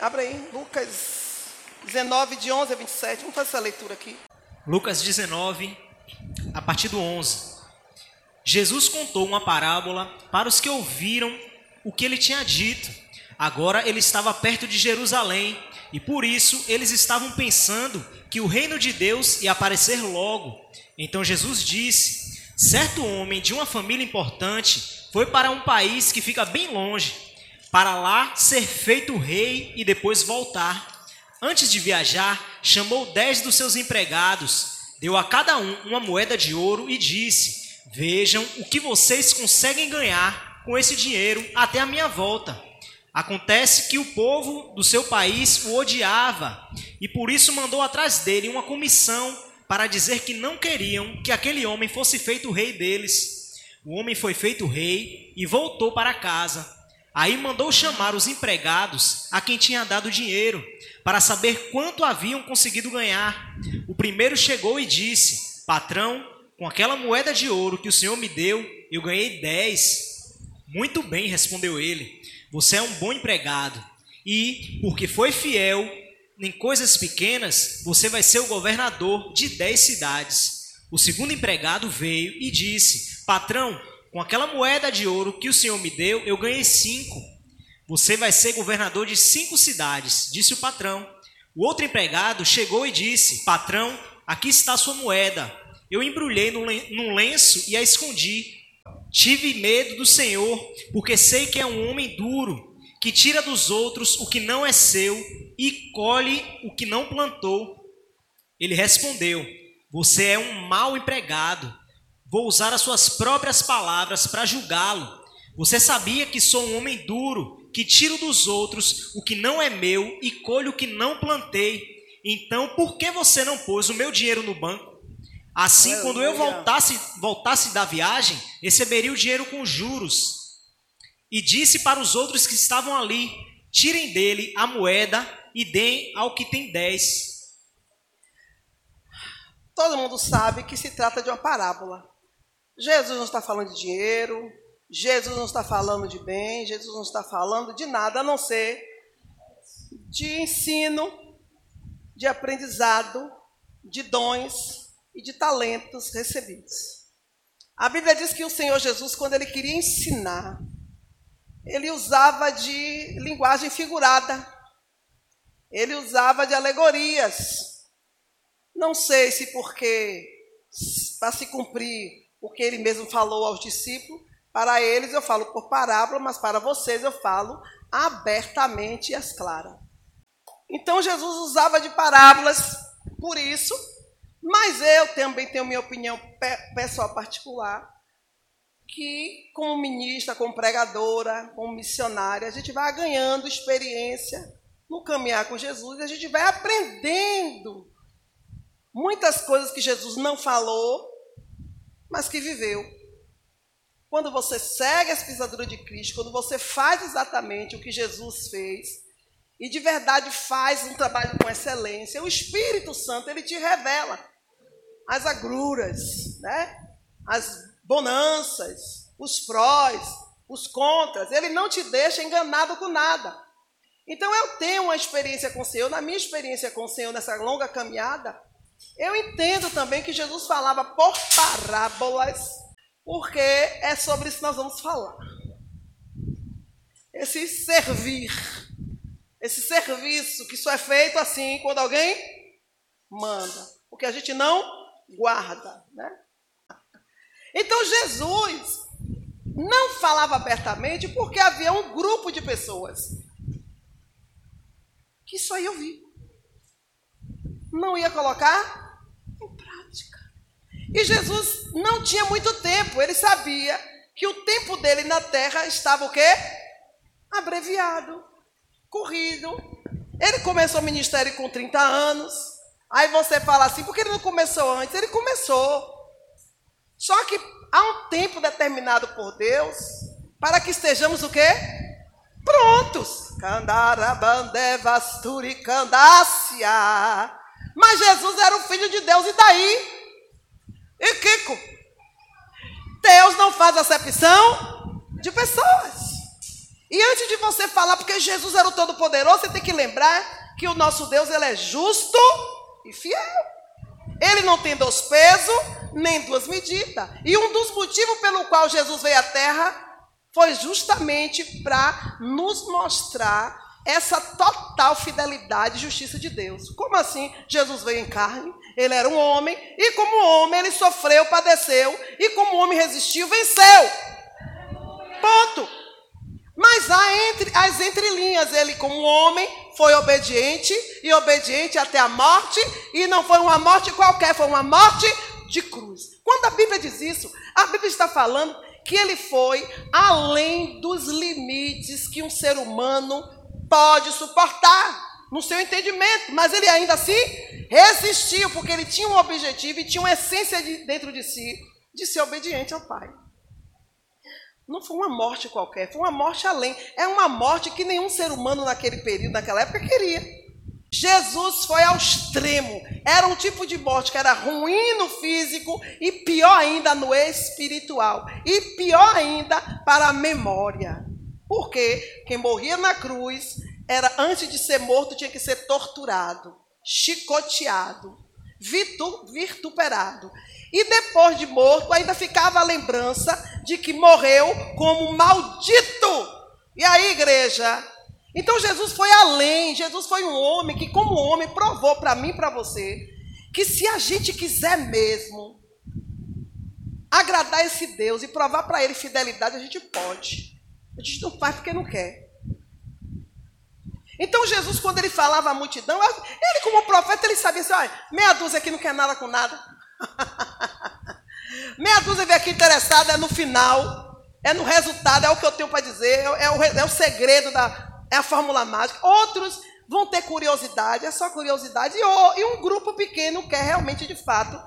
Abra aí, Lucas 19, de 11 a 27. Vamos fazer essa leitura aqui. Lucas 19, a partir do 11. Jesus contou uma parábola para os que ouviram o que ele tinha dito. Agora ele estava perto de Jerusalém e por isso eles estavam pensando que o reino de Deus ia aparecer logo. Então Jesus disse: Certo homem de uma família importante foi para um país que fica bem longe, para lá ser feito rei e depois voltar. Antes de viajar, chamou dez dos seus empregados, deu a cada um uma moeda de ouro e disse: Vejam o que vocês conseguem ganhar com esse dinheiro até a minha volta. Acontece que o povo do seu país o odiava e por isso mandou atrás dele uma comissão para dizer que não queriam que aquele homem fosse feito rei deles. O homem foi feito rei e voltou para casa. Aí mandou chamar os empregados a quem tinha dado dinheiro, para saber quanto haviam conseguido ganhar. O primeiro chegou e disse: Patrão, com aquela moeda de ouro que o senhor me deu, eu ganhei dez. Muito bem, respondeu ele. Você é um bom empregado. E, porque foi fiel em coisas pequenas, você vai ser o governador de dez cidades. O segundo empregado veio e disse: Patrão, com aquela moeda de ouro que o senhor me deu, eu ganhei cinco. Você vai ser governador de cinco cidades, disse o patrão. O outro empregado chegou e disse: Patrão, aqui está sua moeda. Eu embrulhei num lenço e a escondi. Tive medo do Senhor, porque sei que é um homem duro, que tira dos outros o que não é seu e colhe o que não plantou. Ele respondeu: Você é um mau empregado. Vou usar as suas próprias palavras para julgá-lo. Você sabia que sou um homem duro, que tiro dos outros o que não é meu e colho o que não plantei. Então, por que você não pôs o meu dinheiro no banco? Assim, Aleluia. quando eu voltasse, voltasse da viagem, receberia o dinheiro com juros. E disse para os outros que estavam ali: tirem dele a moeda e deem ao que tem dez. Todo mundo sabe que se trata de uma parábola. Jesus não está falando de dinheiro, Jesus não está falando de bem, Jesus não está falando de nada a não ser de ensino, de aprendizado, de dons e de talentos recebidos. A Bíblia diz que o Senhor Jesus, quando ele queria ensinar, ele usava de linguagem figurada, ele usava de alegorias. Não sei se porque, para se cumprir o que ele mesmo falou aos discípulos. Para eles eu falo por parábola, mas para vocês eu falo abertamente e às claras. Então Jesus usava de parábolas por isso, mas eu também tenho minha opinião pessoal particular, que como ministra, como pregadora, como missionária, a gente vai ganhando experiência no caminhar com Jesus e a gente vai aprendendo muitas coisas que Jesus não falou mas que viveu. Quando você segue as pisaduras de Cristo, quando você faz exatamente o que Jesus fez, e de verdade faz um trabalho com excelência, o Espírito Santo ele te revela as agruras, né? as bonanças, os prós, os contras. Ele não te deixa enganado com nada. Então eu tenho uma experiência com o Senhor, na minha experiência com o Senhor nessa longa caminhada, eu entendo também que Jesus falava por parábolas, porque é sobre isso que nós vamos falar. Esse servir, esse serviço que só é feito assim quando alguém manda, porque a gente não guarda, né? Então Jesus não falava abertamente porque havia um grupo de pessoas que só ia ouvir não ia colocar em prática. E Jesus não tinha muito tempo, ele sabia que o tempo dele na terra estava o quê? Abreviado, corrido. Ele começou o ministério com 30 anos. Aí você fala assim, por que ele não começou antes? Ele começou. Só que há um tempo determinado por Deus para que estejamos o quê? Prontos. Candarabandevasturi. Mas Jesus era o filho de Deus, e daí? E Kiko? Deus não faz acepção de pessoas. E antes de você falar, porque Jesus era o Todo-Poderoso, você tem que lembrar que o nosso Deus ele é justo e fiel. Ele não tem dois pesos nem duas medidas. E um dos motivos pelo qual Jesus veio à Terra foi justamente para nos mostrar essa total fidelidade e justiça de Deus. Como assim? Jesus veio em carne, ele era um homem, e como homem ele sofreu, padeceu, e como homem resistiu, venceu. Ponto. Mas há entre, as entrelinhas, ele como homem foi obediente, e obediente até a morte, e não foi uma morte qualquer, foi uma morte de cruz. Quando a Bíblia diz isso, a Bíblia está falando que ele foi além dos limites que um ser humano pode suportar no seu entendimento, mas ele ainda assim resistiu, porque ele tinha um objetivo e tinha uma essência de, dentro de si de ser obediente ao Pai. Não foi uma morte qualquer, foi uma morte além. É uma morte que nenhum ser humano naquele período, naquela época, queria. Jesus foi ao extremo. Era um tipo de morte que era ruim no físico e pior ainda no espiritual. E pior ainda para a memória. Porque quem morria na cruz era antes de ser morto tinha que ser torturado, chicoteado, vituperado. E depois de morto ainda ficava a lembrança de que morreu como maldito. E aí, igreja, então Jesus foi além, Jesus foi um homem que, como homem, provou para mim e para você que se a gente quiser mesmo agradar esse Deus e provar para Ele fidelidade, a gente pode. Gente não faz porque não quer. Então Jesus, quando ele falava à multidão, ele como profeta, ele sabia assim, olha, meia dúzia aqui não quer nada com nada. meia dúzia vem aqui interessada é no final, é no resultado, é o que eu tenho para dizer, é o, é o segredo da, é a fórmula mágica. Outros vão ter curiosidade, é só curiosidade. E, e um grupo pequeno quer realmente, de fato,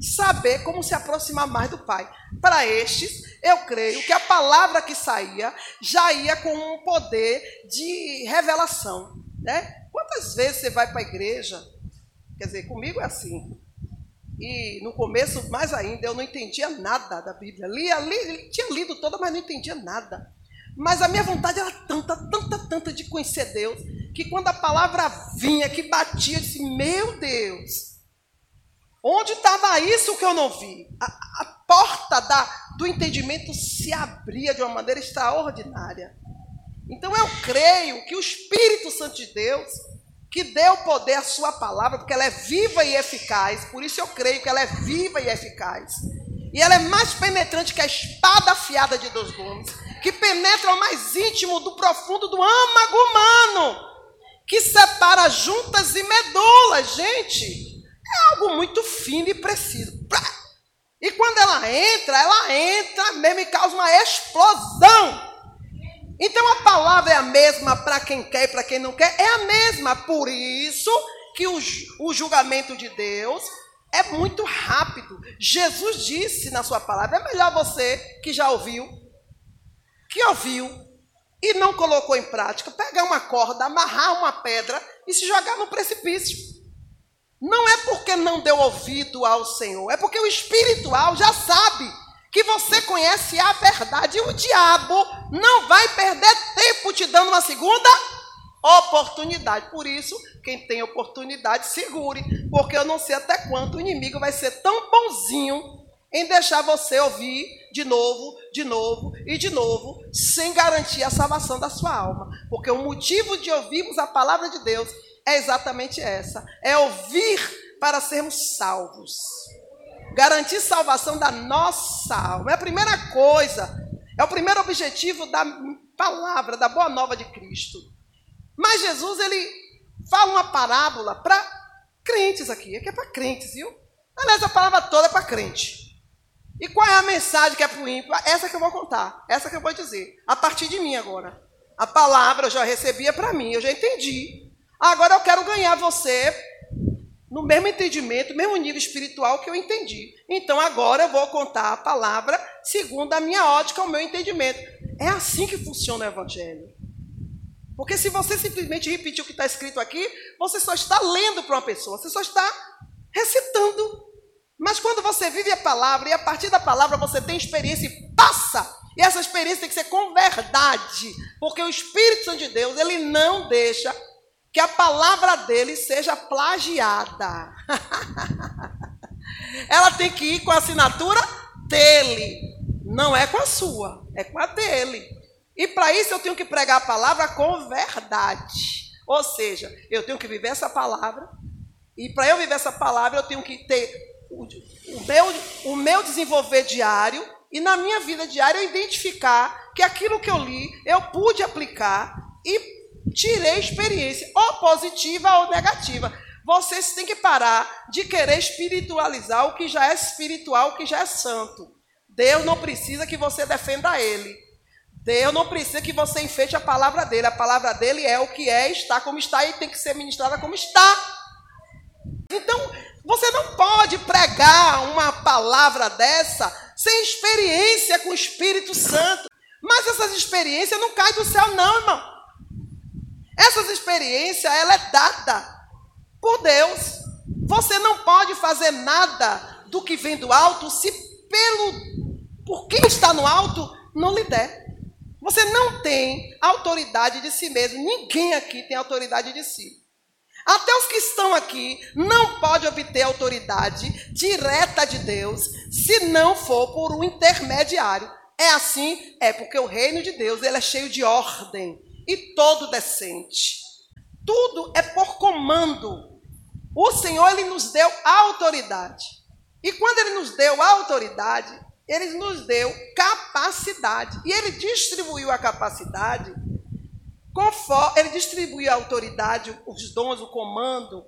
saber como se aproximar mais do Pai. Para estes, eu creio que a palavra que saía já ia com um poder de revelação. Né? Quantas vezes você vai para a igreja? Quer dizer, comigo é assim. E no começo, mais ainda, eu não entendia nada da Bíblia. Lia, li, tinha lido toda, mas não entendia nada. Mas a minha vontade era tanta, tanta, tanta de conhecer Deus, que quando a palavra vinha, que batia, eu disse: Meu Deus, onde estava isso que eu não vi? A, a porta da, do entendimento se abria de uma maneira extraordinária. Então eu creio que o Espírito Santo de Deus, que deu poder à Sua palavra, porque ela é viva e eficaz, por isso eu creio que ela é viva e eficaz. E ela é mais penetrante que a espada afiada de dois gumes que penetra o mais íntimo do profundo do âmago humano, que separa juntas e medulas, gente. É algo muito fino e preciso. E quando ela entra, ela entra mesmo e causa uma explosão. Então a palavra é a mesma para quem quer e para quem não quer, é a mesma. Por isso que o, o julgamento de Deus é muito rápido. Jesus disse na sua palavra, é melhor você que já ouviu que ouviu e não colocou em prática, pegar uma corda, amarrar uma pedra e se jogar no precipício. Não é porque não deu ouvido ao Senhor, é porque o espiritual já sabe que você conhece a verdade e o diabo não vai perder tempo te dando uma segunda oportunidade. Por isso, quem tem oportunidade, segure, porque eu não sei até quando o inimigo vai ser tão bonzinho em deixar você ouvir de novo, de novo e de novo, sem garantir a salvação da sua alma. Porque o motivo de ouvirmos a palavra de Deus é exatamente essa: é ouvir para sermos salvos. Garantir salvação da nossa alma. É a primeira coisa, é o primeiro objetivo da palavra, da boa nova de Cristo. Mas Jesus, ele fala uma parábola para crentes aqui. Aqui é para crentes, viu? Aliás, a palavra toda é para crente. E qual é a mensagem que é para o ímpio? Essa que eu vou contar, essa que eu vou dizer, a partir de mim agora. A palavra eu já recebia para mim, eu já entendi. Agora eu quero ganhar você no mesmo entendimento, no mesmo nível espiritual que eu entendi. Então agora eu vou contar a palavra segundo a minha ótica, o meu entendimento. É assim que funciona o Evangelho. Porque se você simplesmente repetir o que está escrito aqui, você só está lendo para uma pessoa, você só está recitando. Mas quando você vive a palavra e a partir da palavra você tem experiência e passa E essa experiência tem que ser com verdade, porque o Espírito Santo de Deus, ele não deixa que a palavra dele seja plagiada. Ela tem que ir com a assinatura dele, não é com a sua, é com a dele. E para isso eu tenho que pregar a palavra com verdade. Ou seja, eu tenho que viver essa palavra. E para eu viver essa palavra, eu tenho que ter o, o, meu, o meu desenvolver diário. E na minha vida diária, eu identificar que aquilo que eu li, eu pude aplicar e tirei experiência, ou positiva ou negativa. Vocês têm que parar de querer espiritualizar o que já é espiritual, o que já é santo. Deus não precisa que você defenda ele. Deus não precisa que você enfeite a palavra dele. A palavra dele é o que é, está como está e tem que ser ministrada como está. Então, você não pode pregar uma palavra dessa sem experiência com o Espírito Santo. Mas essas experiências não caem do céu, não, irmão. Essas experiências, ela é dada por Deus. Você não pode fazer nada do que vem do alto se pelo por quem está no alto não lhe der. Você não tem autoridade de si mesmo. Ninguém aqui tem autoridade de si. Até os que estão aqui não pode obter autoridade direta de Deus se não for por um intermediário. É assim? É porque o reino de Deus ele é cheio de ordem e todo decente. Tudo é por comando. O Senhor ele nos deu autoridade. E quando ele nos deu autoridade, ele nos deu capacidade. E ele distribuiu a capacidade conforme ele distribuiu a autoridade, os dons, o comando,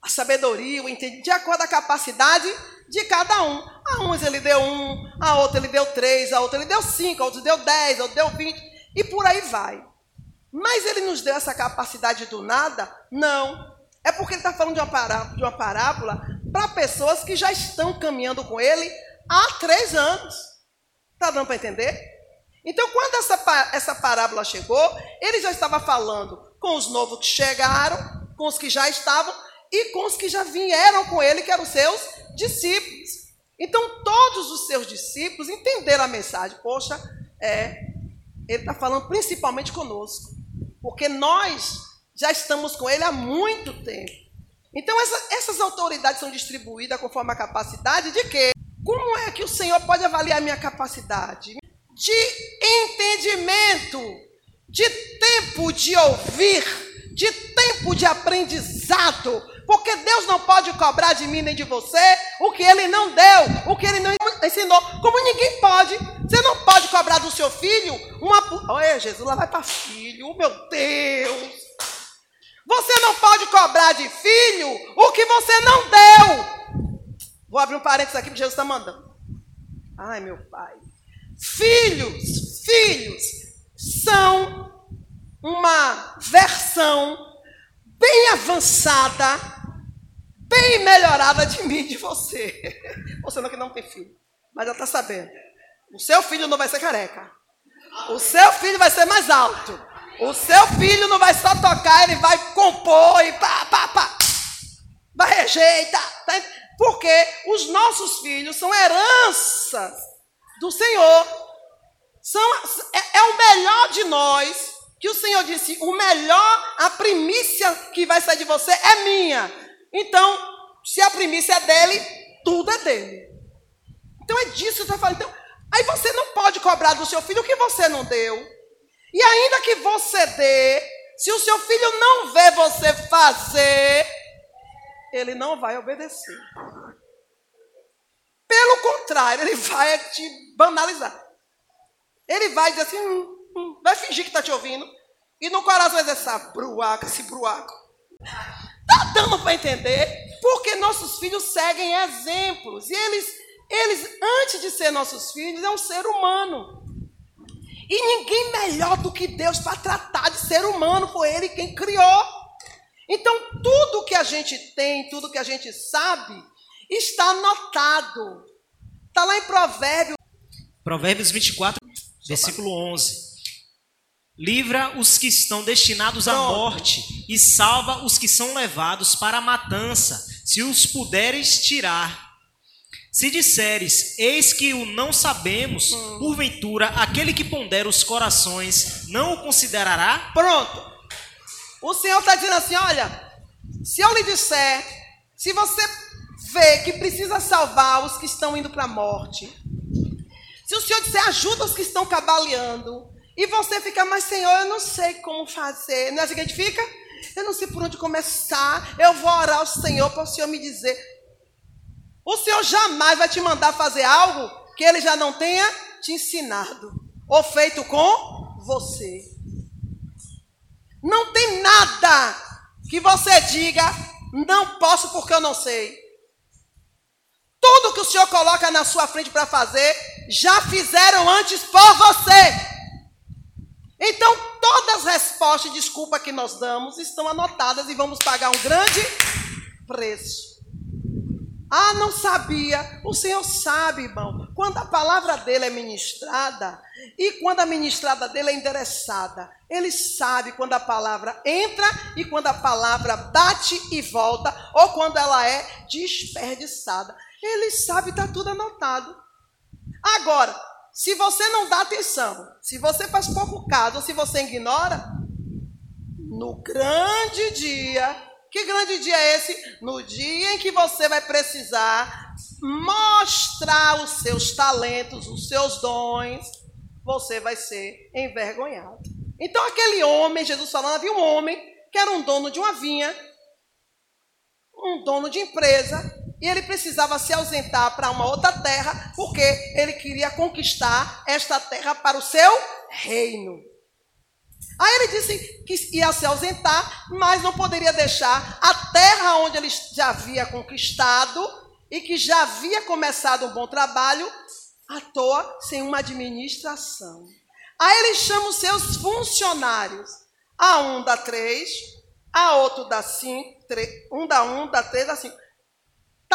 a sabedoria, o entendimento, de acordo com a capacidade de cada um. A uns ele deu um, a outra ele deu três, a outra ele deu cinco, a outra deu dez, a outra deu vinte. E por aí vai. Mas ele nos deu essa capacidade do nada? Não. É porque ele está falando de uma parábola, para pessoas que já estão caminhando com ele há três anos. Está dando para entender? Então, quando essa, essa parábola chegou, ele já estava falando com os novos que chegaram, com os que já estavam e com os que já vieram com ele, que eram seus discípulos. Então, todos os seus discípulos entenderam a mensagem. Poxa, é, ele está falando principalmente conosco, porque nós já estamos com Ele há muito tempo. Então, essa, essas autoridades são distribuídas conforme a capacidade de quê? Como é que o Senhor pode avaliar a minha capacidade? De entendimento, de tempo de ouvir, de tempo de aprendizado, porque Deus não pode cobrar de mim nem de você o que Ele não deu, o que Ele não ensinou. Como ninguém pode. Você não pode cobrar do seu filho uma. Olha, Jesus, lá vai para filho, meu Deus. Você não pode cobrar de filho o que você não deu. Vou abrir um parênteses aqui, porque Jesus está mandando. Ai, meu pai. Filhos, filhos, são uma versão bem avançada, bem melhorada de mim e de você. Você não que não tem filho, mas ela está sabendo. O seu filho não vai ser careca. O seu filho vai ser mais alto. O seu filho não vai só tocar, ele vai compor e pá, pá, pá. Vai rejeitar. Tá? Porque os nossos filhos são heranças do Senhor. São, é, é o melhor de nós que o Senhor disse: o melhor, a primícia que vai sair de você é minha. Então, se a primícia é dele, tudo é dele. Então é disso que você fala. Então, aí você não pode cobrar do seu filho o que você não deu. E ainda que você dê, se o seu filho não vê você fazer, ele não vai obedecer. Pelo contrário, ele vai te banalizar. Ele vai dizer assim, hum, hum, vai fingir que está te ouvindo. E no coração vai dizer, essa bruaca, esse bruaco. Está dando para entender? Porque nossos filhos seguem exemplos. E eles, eles, antes de ser nossos filhos, é um ser humano. E ninguém melhor do que Deus para tratar de ser humano, foi Ele quem criou. Então, tudo que a gente tem, tudo que a gente sabe, está anotado. Está lá em Provérbios. Provérbios 24, versículo 11. Livra os que estão destinados à morte e salva os que são levados para a matança, se os puderes tirar. Se disseres, eis que o não sabemos, hum. porventura aquele que pondera os corações não o considerará? Pronto. O Senhor está dizendo assim: olha, se eu lhe disser, se você vê que precisa salvar os que estão indo para a morte, se o Senhor disser ajuda os que estão cabaleando, e você fica, mas Senhor, eu não sei como fazer, não é assim que a gente fica? Eu não sei por onde começar, eu vou orar ao Senhor para o Senhor me dizer. O Senhor jamais vai te mandar fazer algo que Ele já não tenha te ensinado ou feito com você. Não tem nada que você diga, não posso porque eu não sei. Tudo que o Senhor coloca na sua frente para fazer, já fizeram antes por você. Então, todas as respostas de desculpa que nós damos estão anotadas e vamos pagar um grande preço. Ah, não sabia. O Senhor sabe, irmão. Quando a palavra dele é ministrada e quando a ministrada dele é endereçada, ele sabe quando a palavra entra e quando a palavra bate e volta ou quando ela é desperdiçada. Ele sabe, está tudo anotado. Agora, se você não dá atenção, se você faz pouco caso se você ignora, no grande dia que grande dia é esse? No dia em que você vai precisar mostrar os seus talentos, os seus dons, você vai ser envergonhado. Então, aquele homem, Jesus falando, havia um homem que era um dono de uma vinha, um dono de empresa, e ele precisava se ausentar para uma outra terra, porque ele queria conquistar esta terra para o seu reino. Aí ele disse que ia se ausentar, mas não poderia deixar a terra onde ele já havia conquistado e que já havia começado um bom trabalho à toa, sem uma administração. Aí ele chama os seus funcionários. A um dá três, a outro dá cinco, um dá um, dá três, dá cinco.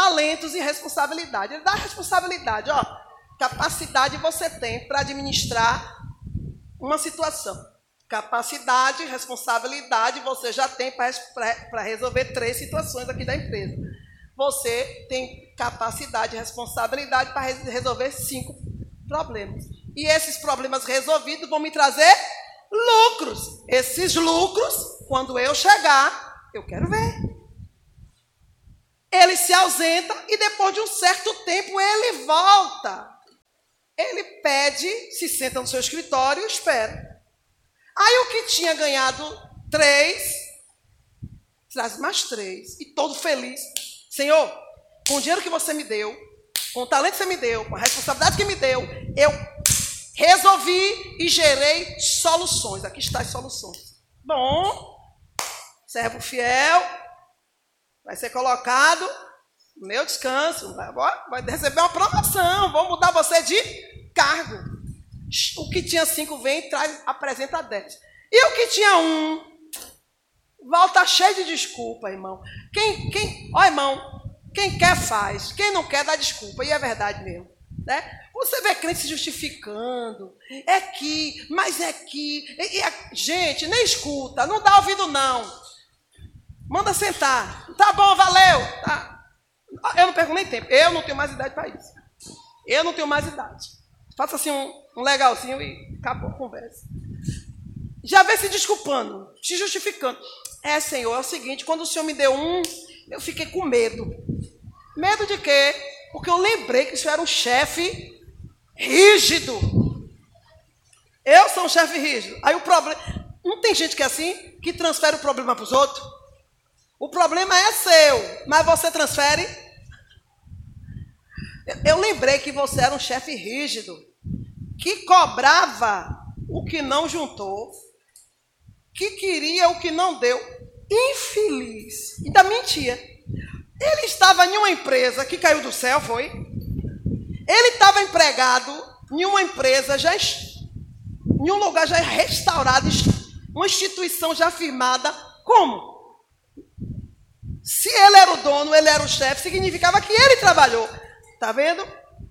Talentos e responsabilidade. Ele dá responsabilidade, ó. Capacidade você tem para administrar uma situação. Capacidade, responsabilidade, você já tem para resolver três situações aqui da empresa. Você tem capacidade e responsabilidade para resolver cinco problemas. E esses problemas resolvidos vão me trazer lucros. Esses lucros, quando eu chegar, eu quero ver. Ele se ausenta e depois de um certo tempo ele volta. Ele pede, se senta no seu escritório e espera. Aí o que tinha ganhado três, traz mais três. E todo feliz. Senhor, com o dinheiro que você me deu, com o talento que você me deu, com a responsabilidade que me deu, eu resolvi e gerei soluções. Aqui está as soluções. Bom, servo fiel, vai ser colocado no meu descanso, vai, receber uma promoção, vou mudar você de cargo. O que tinha cinco vem e traz, apresenta dez. E o que tinha um, volta cheio de desculpa, irmão. Quem, quem, ó irmão, quem quer faz, quem não quer dá desculpa, e é verdade mesmo. Né? Você vê crente se justificando, é que, mas é que. E, e, gente, nem escuta, não dá ouvido não. Manda sentar. Tá bom, valeu. Tá. Eu não perco nem tempo. Eu não tenho mais idade para isso. Eu não tenho mais idade. Faça assim um, um legalzinho e acabou a conversa. Já vem se desculpando, se justificando. É, Senhor, é o seguinte, quando o Senhor me deu um, eu fiquei com medo. Medo de quê? Porque eu lembrei que o Senhor era um chefe rígido. Eu sou um chefe rígido. Aí o problema. Não tem gente que é assim, que transfere o problema para os outros. O problema é seu, mas você transfere. Eu lembrei que você era um chefe rígido que cobrava o que não juntou, que queria o que não deu. Infeliz. Ainda mentia. Ele estava em uma empresa que caiu do céu, foi? Ele estava empregado em uma empresa já em um lugar já restaurado, uma instituição já firmada. Como? Se ele era o dono, ele era o chefe, significava que ele trabalhou. Tá vendo?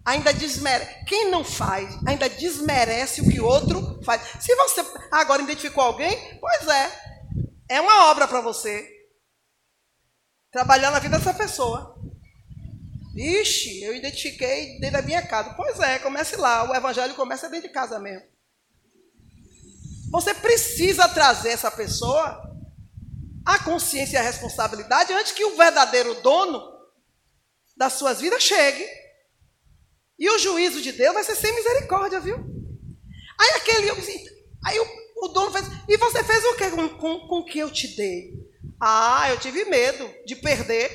ainda desmerece. Quem não faz, ainda desmerece o que outro faz. Se você agora identificou alguém, pois é. É uma obra para você. Trabalhar na vida dessa pessoa. Ixi, eu identifiquei dentro da minha casa. Pois é, comece lá. O evangelho começa dentro de casa mesmo. Você precisa trazer essa pessoa à consciência e à responsabilidade antes que o verdadeiro dono das suas vidas chegue. E o juízo de Deus vai ser sem misericórdia, viu? Aí aquele, aí o, o dono fez, e você fez o que com, com, com que eu te dei? Ah, eu tive medo de perder,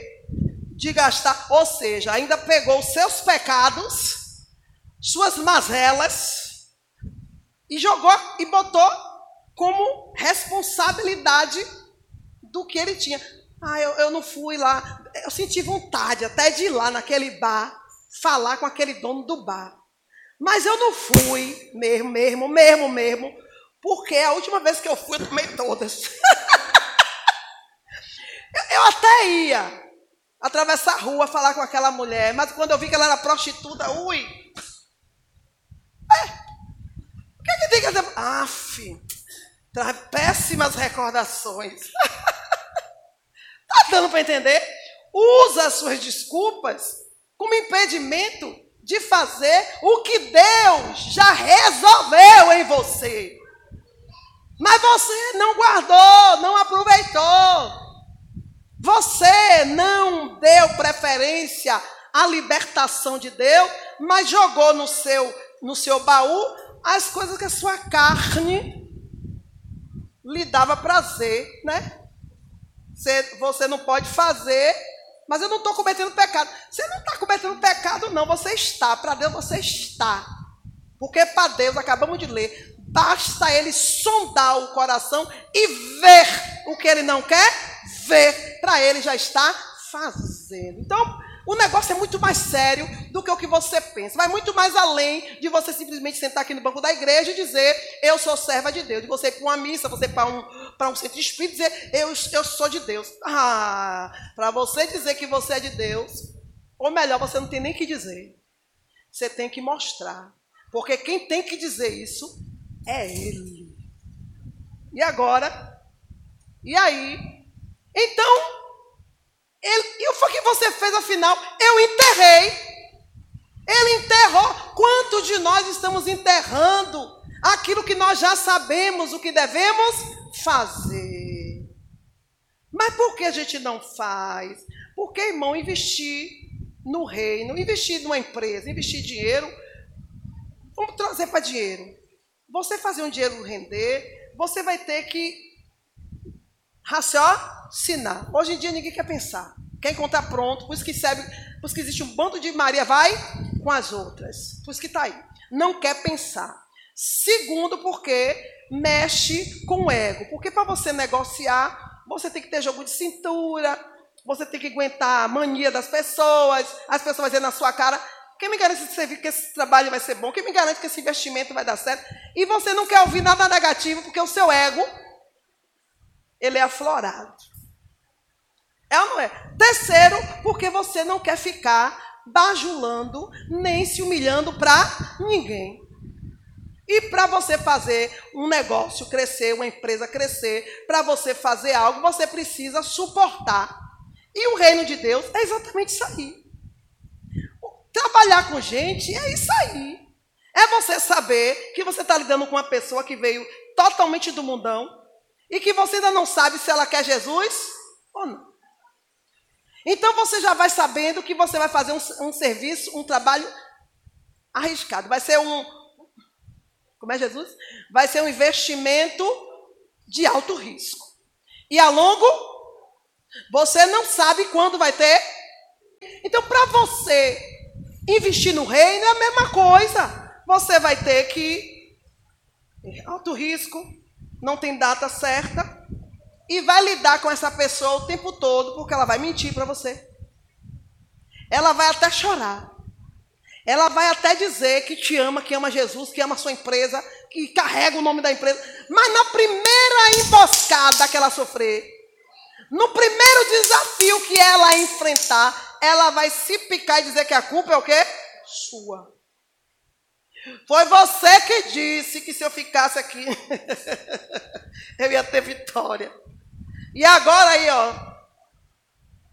de gastar. Ou seja, ainda pegou seus pecados, suas mazelas, e jogou e botou como responsabilidade do que ele tinha. Ah, eu, eu não fui lá. Eu senti vontade até de ir lá naquele bar, falar com aquele dono do bar. Mas eu não fui mesmo, mesmo, mesmo, mesmo, porque a última vez que eu fui, eu tomei todas. Eu até ia atravessar a rua falar com aquela mulher, mas quando eu vi que ela era prostituta, ui. É. O que, é que tem que fazer? Aff, péssimas recordações. tá dando para entender? Usa as suas desculpas como impedimento de fazer o que Deus já resolveu em você. Mas você não guardou, não aproveitou. Você não deu preferência à libertação de Deus, mas jogou no seu, no seu baú as coisas que a sua carne lhe dava prazer, né? Você, você não pode fazer, mas eu não estou cometendo pecado. Você não está cometendo pecado, não. Você está. Para Deus, você está. Porque para Deus, acabamos de ler, basta Ele sondar o coração e ver o que Ele não quer ver, para ele já está fazendo. Então, o negócio é muito mais sério do que o que você pensa. Vai muito mais além de você simplesmente sentar aqui no banco da igreja e dizer, eu sou serva de Deus. De você ir para uma missa, você ir para um, para um centro de espírito e dizer, eu, eu sou de Deus. Ah, para você dizer que você é de Deus, ou melhor, você não tem nem que dizer. Você tem que mostrar. Porque quem tem que dizer isso é Ele. E agora? E aí? Então, ele, e o que você fez afinal? Eu enterrei. Ele enterrou. Quantos de nós estamos enterrando aquilo que nós já sabemos o que devemos fazer? Mas por que a gente não faz? Porque, irmão, investir no reino, investir numa empresa, investir dinheiro, vamos trazer para dinheiro. Você fazer um dinheiro render, você vai ter que raciocinar. Hoje em dia ninguém quer pensar. Quer encontrar pronto, por isso que serve, por isso que existe um bando de Maria vai com as outras. Por isso que está aí. Não quer pensar. Segundo, porque mexe com o ego. Porque para você negociar, você tem que ter jogo de cintura, você tem que aguentar a mania das pessoas, as pessoas dizer na sua cara, quem me garante que esse trabalho vai ser bom? Quem me garante que esse investimento vai dar certo? E você não quer ouvir nada negativo, porque o seu ego ele é aflorado. É ou não é? Terceiro, porque você não quer ficar bajulando nem se humilhando para ninguém. E para você fazer um negócio crescer, uma empresa crescer, para você fazer algo, você precisa suportar. E o reino de Deus é exatamente isso aí. Trabalhar com gente é isso aí. É você saber que você está lidando com uma pessoa que veio totalmente do mundão, e que você ainda não sabe se ela quer Jesus ou não. Então você já vai sabendo que você vai fazer um, um serviço, um trabalho arriscado. Vai ser um. Como é Jesus? Vai ser um investimento de alto risco. E a longo, você não sabe quando vai ter. Então, para você investir no reino, é a mesma coisa. Você vai ter que. Alto risco, não tem data certa, e vai lidar com essa pessoa o tempo todo, porque ela vai mentir para você. Ela vai até chorar. Ela vai até dizer que te ama, que ama Jesus, que ama sua empresa, que carrega o nome da empresa. Mas na primeira emboscada que ela sofrer, no primeiro desafio que ela enfrentar, ela vai se picar e dizer que a culpa é o quê? Sua. Foi você que disse que se eu ficasse aqui, eu ia ter vitória. E agora aí, ó.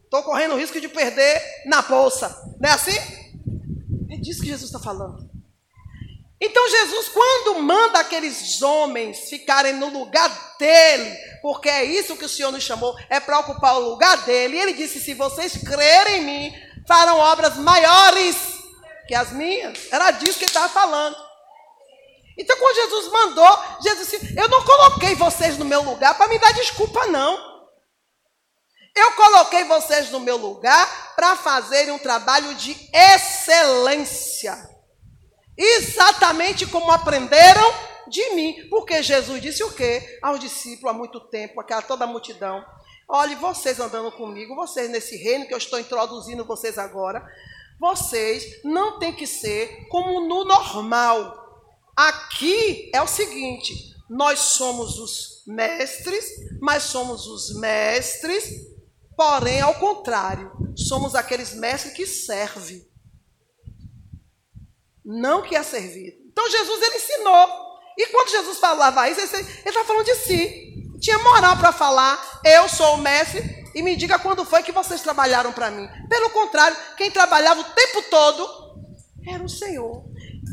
Estou correndo o risco de perder na bolsa. Não é assim? Disso que Jesus está falando. Então Jesus, quando manda aqueles homens ficarem no lugar dele, porque é isso que o Senhor nos chamou, é para ocupar o lugar dele, ele disse: se vocês crerem em mim, farão obras maiores que as minhas. Era disso que ele estava falando. Então, quando Jesus mandou, Jesus disse: Eu não coloquei vocês no meu lugar para me dar desculpa, não. Eu coloquei vocês no meu lugar para fazerem um trabalho de excelência. Exatamente como aprenderam de mim. Porque Jesus disse o quê? Aos discípulos há muito tempo, aquela toda a multidão. Olhe, vocês andando comigo, vocês nesse reino que eu estou introduzindo vocês agora, vocês não tem que ser como no normal. Aqui é o seguinte: nós somos os mestres, mas somos os mestres, porém, ao contrário, somos aqueles mestres que servem não que é servido. Então Jesus ele ensinou. E quando Jesus falava isso, ele está falando de si. Tinha moral para falar, eu sou o mestre, e me diga quando foi que vocês trabalharam para mim. Pelo contrário, quem trabalhava o tempo todo era o Senhor.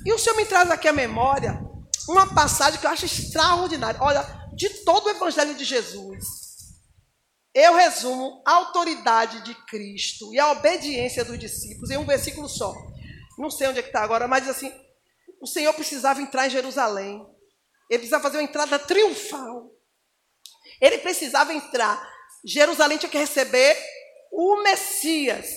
E o Senhor me traz aqui a memória uma passagem que eu acho extraordinária. Olha, de todo o Evangelho de Jesus, eu resumo a autoridade de Cristo e a obediência dos discípulos em um versículo só não sei onde é que está agora, mas assim, o Senhor precisava entrar em Jerusalém. Ele precisava fazer uma entrada triunfal. Ele precisava entrar. Jerusalém tinha que receber o Messias.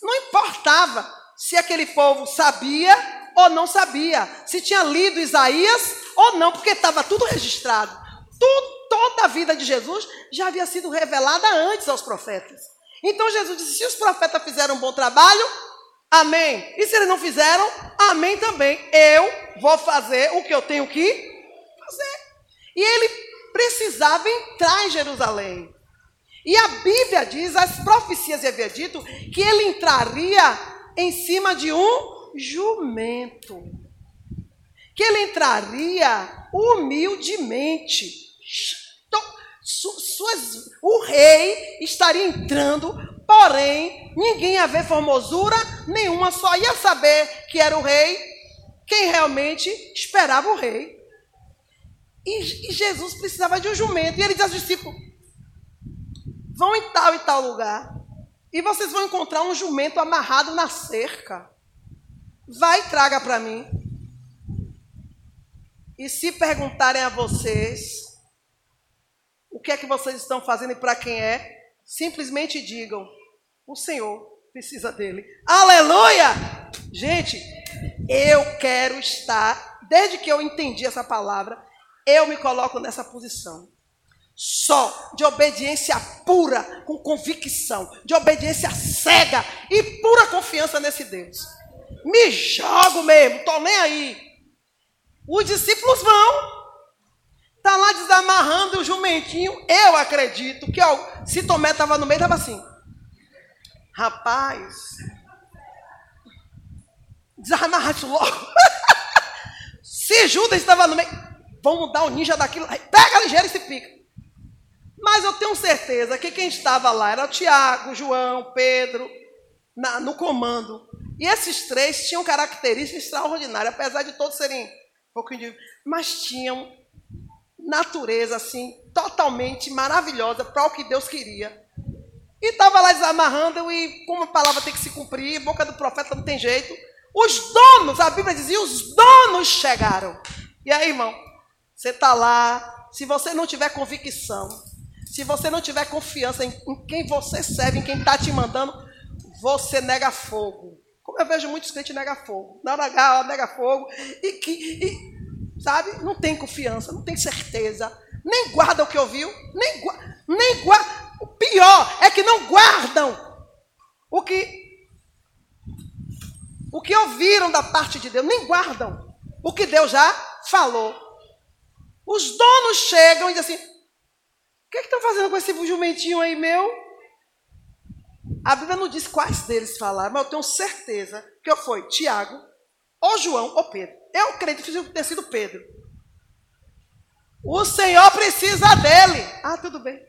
Não importava se aquele povo sabia ou não sabia, se tinha lido Isaías ou não, porque estava tudo registrado. Tudo, toda a vida de Jesus já havia sido revelada antes aos profetas. Então Jesus disse: se os profetas fizeram um bom trabalho, Amém. E se eles não fizeram, amém também. Eu vou fazer o que eu tenho que fazer. E ele precisava entrar em Jerusalém. E a Bíblia diz, as profecias havia dito, que ele entraria em cima de um jumento. Que ele entraria humildemente. Suas, o rei estaria entrando Porém, ninguém ia ver formosura nenhuma, só ia saber que era o rei quem realmente esperava o rei. E, e Jesus precisava de um jumento. E ele diz aos discípulos: vão em tal e tal lugar, e vocês vão encontrar um jumento amarrado na cerca. Vai e traga para mim. E se perguntarem a vocês o que é que vocês estão fazendo e para quem é, simplesmente digam: o Senhor precisa dele. Aleluia! Gente, eu quero estar, desde que eu entendi essa palavra, eu me coloco nessa posição. Só de obediência pura, com convicção, de obediência cega e pura confiança nesse Deus. Me jogo mesmo, tô nem aí. Os discípulos vão. Tá lá desamarrando o jumentinho. Eu acredito que ó, se Tomé estava no meio, estava assim. Rapaz, desamarra isso logo. se Judas estava no meio, vamos dar o um ninja daquilo, pega ligeiro e se pica. Mas eu tenho certeza que quem estava lá era o Tiago, João, Pedro, na, no comando. E esses três tinham características extraordinárias, apesar de todos serem um pouquinho de. Mas tinham natureza assim, totalmente maravilhosa para o que Deus queria. E estava lá desamarrando, e como a palavra tem que se cumprir, boca do profeta não tem jeito. Os donos, a Bíblia dizia, os donos chegaram. E aí, irmão, você está lá, se você não tiver convicção, se você não tiver confiança em, em quem você serve, em quem está te mandando, você nega fogo. Como eu vejo muitos crentes nega fogo. Na hora H, nega fogo. E que, e, sabe, não tem confiança, não tem certeza. Nem guarda o que ouviu, nem, nem guarda. O pior é que não guardam o que o que ouviram da parte de Deus, nem guardam o que Deus já falou. Os donos chegam e dizem assim: o que é estão fazendo com esse jumentinho aí meu? A Bíblia não diz quais deles falaram, mas eu tenho certeza que eu foi Tiago, ou João, ou Pedro. Eu acredito que ter sido Pedro. O Senhor precisa dele. Ah, tudo bem.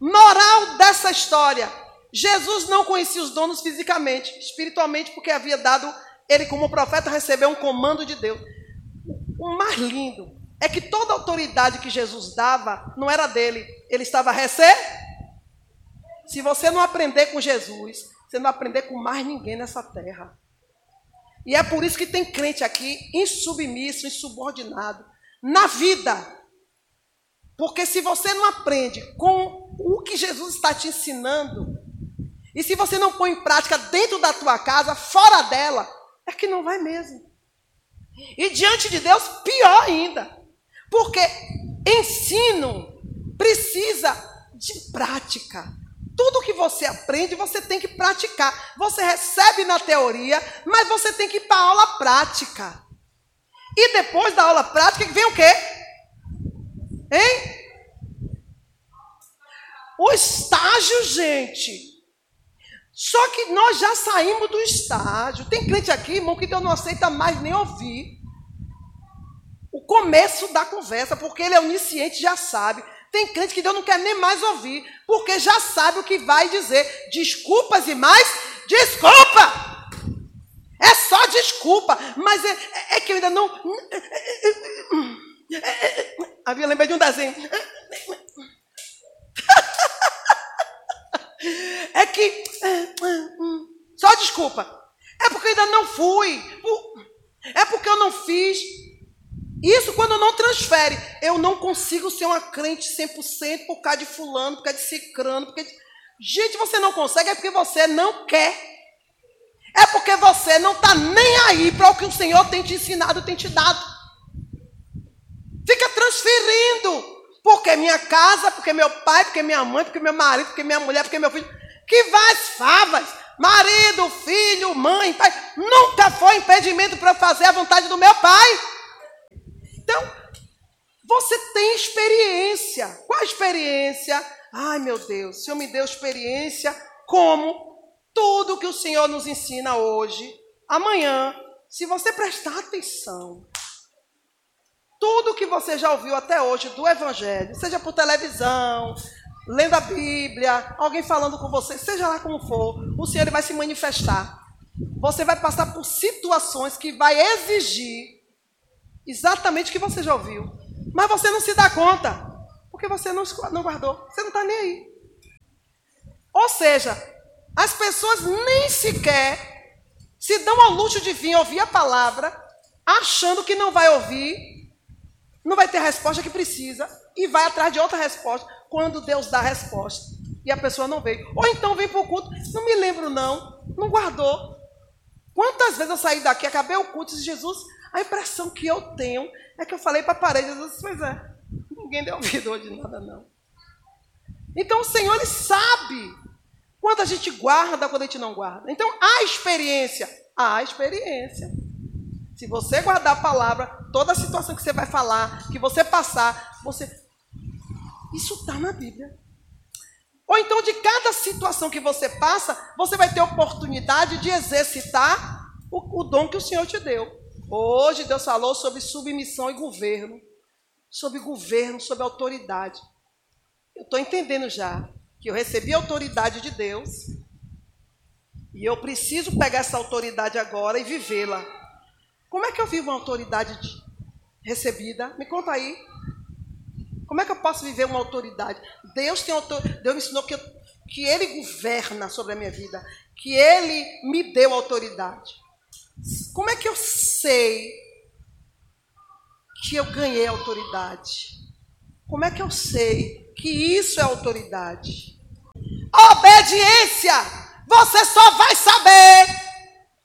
Moral dessa essa história, Jesus não conhecia os donos fisicamente, espiritualmente, porque havia dado, ele como profeta recebeu um comando de Deus. O mais lindo é que toda autoridade que Jesus dava não era dele, ele estava recebendo. Se você não aprender com Jesus, você não aprender com mais ninguém nessa terra. E é por isso que tem crente aqui insubmisso, insubordinado na vida. Porque se você não aprende com o que Jesus está te ensinando, e se você não põe em prática dentro da tua casa, fora dela, é que não vai mesmo. E diante de Deus, pior ainda. Porque ensino precisa de prática. Tudo que você aprende, você tem que praticar. Você recebe na teoria, mas você tem que ir para a aula prática. E depois da aula prática, vem o quê? Hein? O estágio, gente. Só que nós já saímos do estágio. Tem crente aqui, irmão, que Deus não aceita mais nem ouvir. O começo da conversa, porque ele é onisciente, já sabe. Tem crente que Deus não quer nem mais ouvir, porque já sabe o que vai dizer. Desculpas e mais desculpa. É só desculpa, mas é, é, é que eu ainda não. Havia lembrei de um desenho. É que. Só desculpa. É porque eu ainda não fui. É porque eu não fiz. Isso quando não transfere. Eu não consigo ser uma crente 100% por causa de fulano, por causa de cicrano. Porque... Gente, você não consegue é porque você não quer. É porque você não está nem aí para o que o Senhor tem te ensinado, tem te dado. Fica transferindo. Porque minha casa, porque meu pai, porque minha mãe, porque meu marido, porque minha mulher, porque meu filho. Que vai favas. Marido, filho, mãe, pai. Nunca foi impedimento para fazer a vontade do meu pai. Então, você tem experiência. Qual a experiência? Ai, meu Deus, o Senhor me deu experiência como tudo que o Senhor nos ensina hoje, amanhã, se você prestar atenção, tudo que você já ouviu até hoje do Evangelho, seja por televisão, lendo a Bíblia, alguém falando com você, seja lá como for, o Senhor vai se manifestar. Você vai passar por situações que vai exigir exatamente o que você já ouviu. Mas você não se dá conta, porque você não, não guardou. Você não está nem aí. Ou seja, as pessoas nem sequer se dão ao luxo de vir ouvir a palavra, achando que não vai ouvir, não vai ter a resposta que precisa, e vai atrás de outra resposta, quando Deus dá a resposta. E a pessoa não veio. Ou então vem para o culto, não me lembro não, não guardou. Quantas vezes eu saí daqui, acabei o culto e disse, Jesus, a impressão que eu tenho é que eu falei para a parede, eu pois é, ninguém deu ouvido de nada não. Então o Senhor ele sabe quando a gente guarda, quando a gente não guarda. Então há experiência, há experiência. Se você guardar a palavra, toda a situação que você vai falar, que você passar, você. Isso está na Bíblia. Ou então, de cada situação que você passa, você vai ter oportunidade de exercitar o, o dom que o Senhor te deu. Hoje Deus falou sobre submissão e governo, sobre governo, sobre autoridade. Eu estou entendendo já que eu recebi a autoridade de Deus e eu preciso pegar essa autoridade agora e vivê-la. Como é que eu vivo uma autoridade recebida? Me conta aí. Como é que eu posso viver uma autoridade? Deus tem autoridade. Deus me ensinou que, que Ele governa sobre a minha vida, que Ele me deu autoridade. Como é que eu sei que eu ganhei autoridade? Como é que eu sei que isso é autoridade? Obediência! Você só vai saber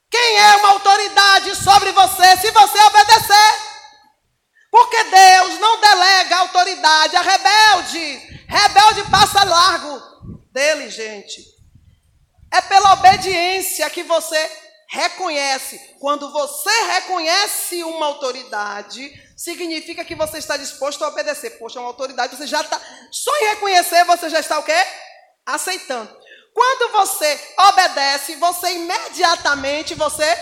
quem é uma autoridade sobre você se você obedecer. Porque Deus não delega autoridade a rebelde. Rebelde passa largo dele, gente. É pela obediência que você reconhece. Quando você reconhece uma autoridade, significa que você está disposto a obedecer. Poxa, uma autoridade, você já está. Só em reconhecer, você já está o quê? Aceitando. Quando você obedece, você imediatamente você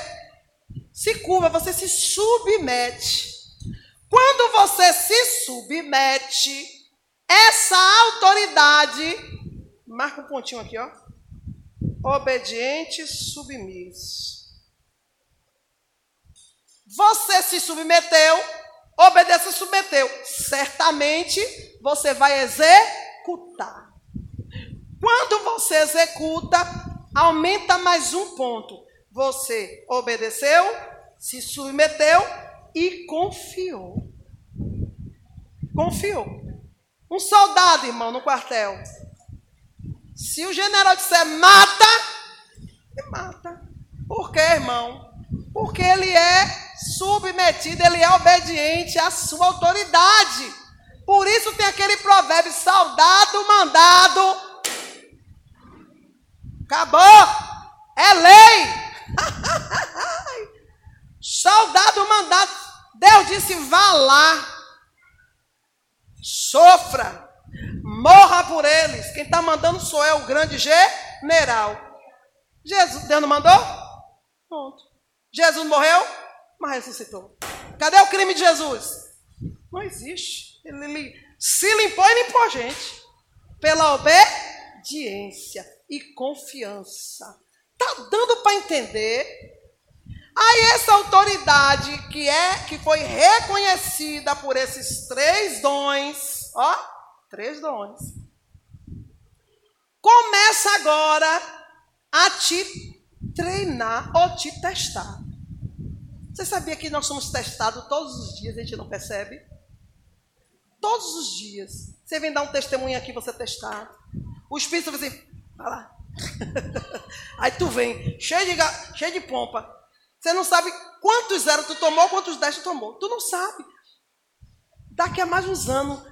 se curva, você se submete. Quando você se submete, essa autoridade Marca um pontinho aqui, ó. Obediente, submisso. Você se submeteu, obedeça e submeteu. Certamente você vai executar. Quando você executa, aumenta mais um ponto. Você obedeceu, se submeteu e confiou. Confiou. Um soldado, irmão, no quartel. Se o general disser mata, ele mata. Por quê, irmão? Porque ele é submetido, ele é obediente à sua autoridade. Por isso tem aquele provérbio: soldado mandado. Acabou. É lei. soldado mandado. Deus disse: vá lá. Sofra. Morra por eles. Quem está mandando sou eu, o grande general. Jesus, Deus não mandou? Pronto. Jesus morreu, mas ressuscitou. Cadê o crime de Jesus? Não existe. Ele, ele se limpou e limpou a gente. Pela obediência e confiança. Tá dando para entender? Aí essa autoridade que é que foi reconhecida por esses três dons, ó, três dons. Começa agora a te treinar ou te testar. Você sabia que nós somos testados todos os dias, a gente não percebe? Todos os dias. Você vem dar um testemunho aqui, você é testado. O Espírito vai assim, vai lá. Aí tu vem, cheio de, cheio de pompa. Você não sabe quantos zero tu tomou, quantos dez tu tomou. Tu não sabe. Daqui a mais uns anos,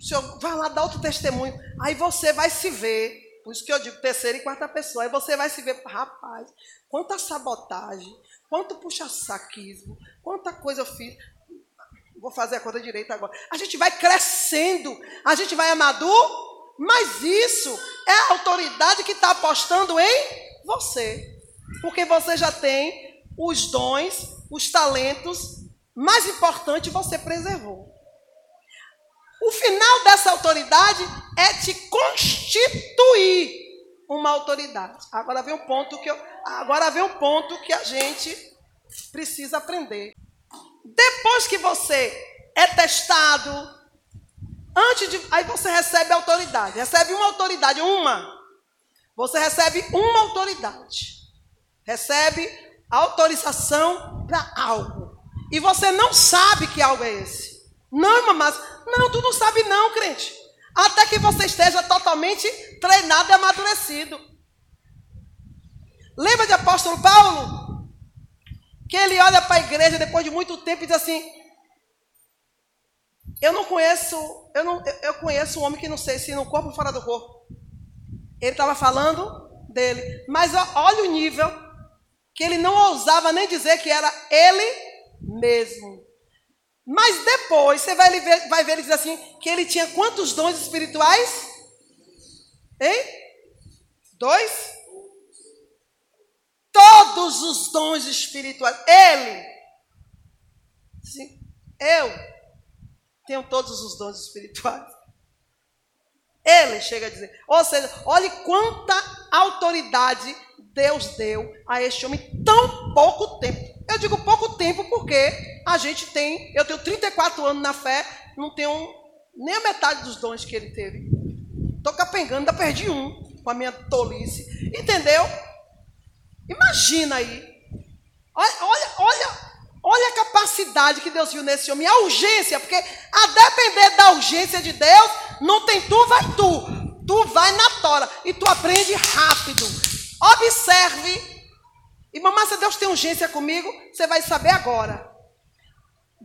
o senhor vai lá dar outro testemunho. Aí você vai se ver. Por isso que eu digo terceira e quarta pessoa. Aí você vai se ver, rapaz, quanta sabotagem, quanto puxa-saquismo, quanta coisa eu fiz. Vou fazer a conta direita agora. A gente vai crescendo, a gente vai amaduro, mas isso é a autoridade que está apostando em você. Porque você já tem os dons, os talentos, mais importante, você preservou. O final dessa autoridade é te constituir uma autoridade. Agora vem um ponto que eu, agora vem um ponto que a gente precisa aprender. Depois que você é testado, antes de, aí você recebe autoridade, recebe uma autoridade, uma. Você recebe uma autoridade. Recebe autorização para algo. E você não sabe que algo é esse. Não, mas não, tu não sabe não, crente. Até que você esteja totalmente treinado e amadurecido. Lembra de apóstolo Paulo? Que ele olha para a igreja depois de muito tempo e diz assim: Eu não conheço, eu, não, eu conheço um homem que não sei se no corpo ou fora do corpo. Ele estava falando dele. Mas olha o nível que ele não ousava nem dizer que era ele mesmo. Mas depois você vai ver, vai ver ele dizer assim, que ele tinha quantos dons espirituais? Hein? Dois? Todos os dons espirituais. Ele. Sim, eu tenho todos os dons espirituais. Ele chega a dizer. Ou seja, olhe quanta autoridade Deus deu a este homem tão pouco tempo. Eu digo pouco tempo porque a gente tem, eu tenho 34 anos na fé, não tenho nem a metade dos dons que ele teve. Estou capengando, ainda perdi um com a minha tolice. Entendeu? Imagina aí. Olha, olha, olha, olha a capacidade que Deus viu nesse homem, a urgência, porque a depender da urgência de Deus, não tem tu, vai tu. Tu vai na tora e tu aprende rápido. Observe e mamãe, se Deus tem urgência comigo, você vai saber agora.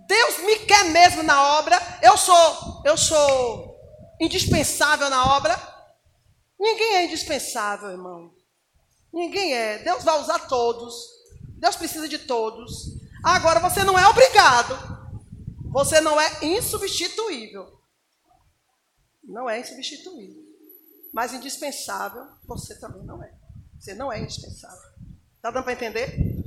Deus me quer mesmo na obra. Eu sou, eu sou indispensável na obra. Ninguém é indispensável, irmão. Ninguém é. Deus vai usar todos. Deus precisa de todos. Agora você não é obrigado. Você não é insubstituível. Não é insubstituível. Mas indispensável você também não é. Você não é indispensável. Está dando para entender?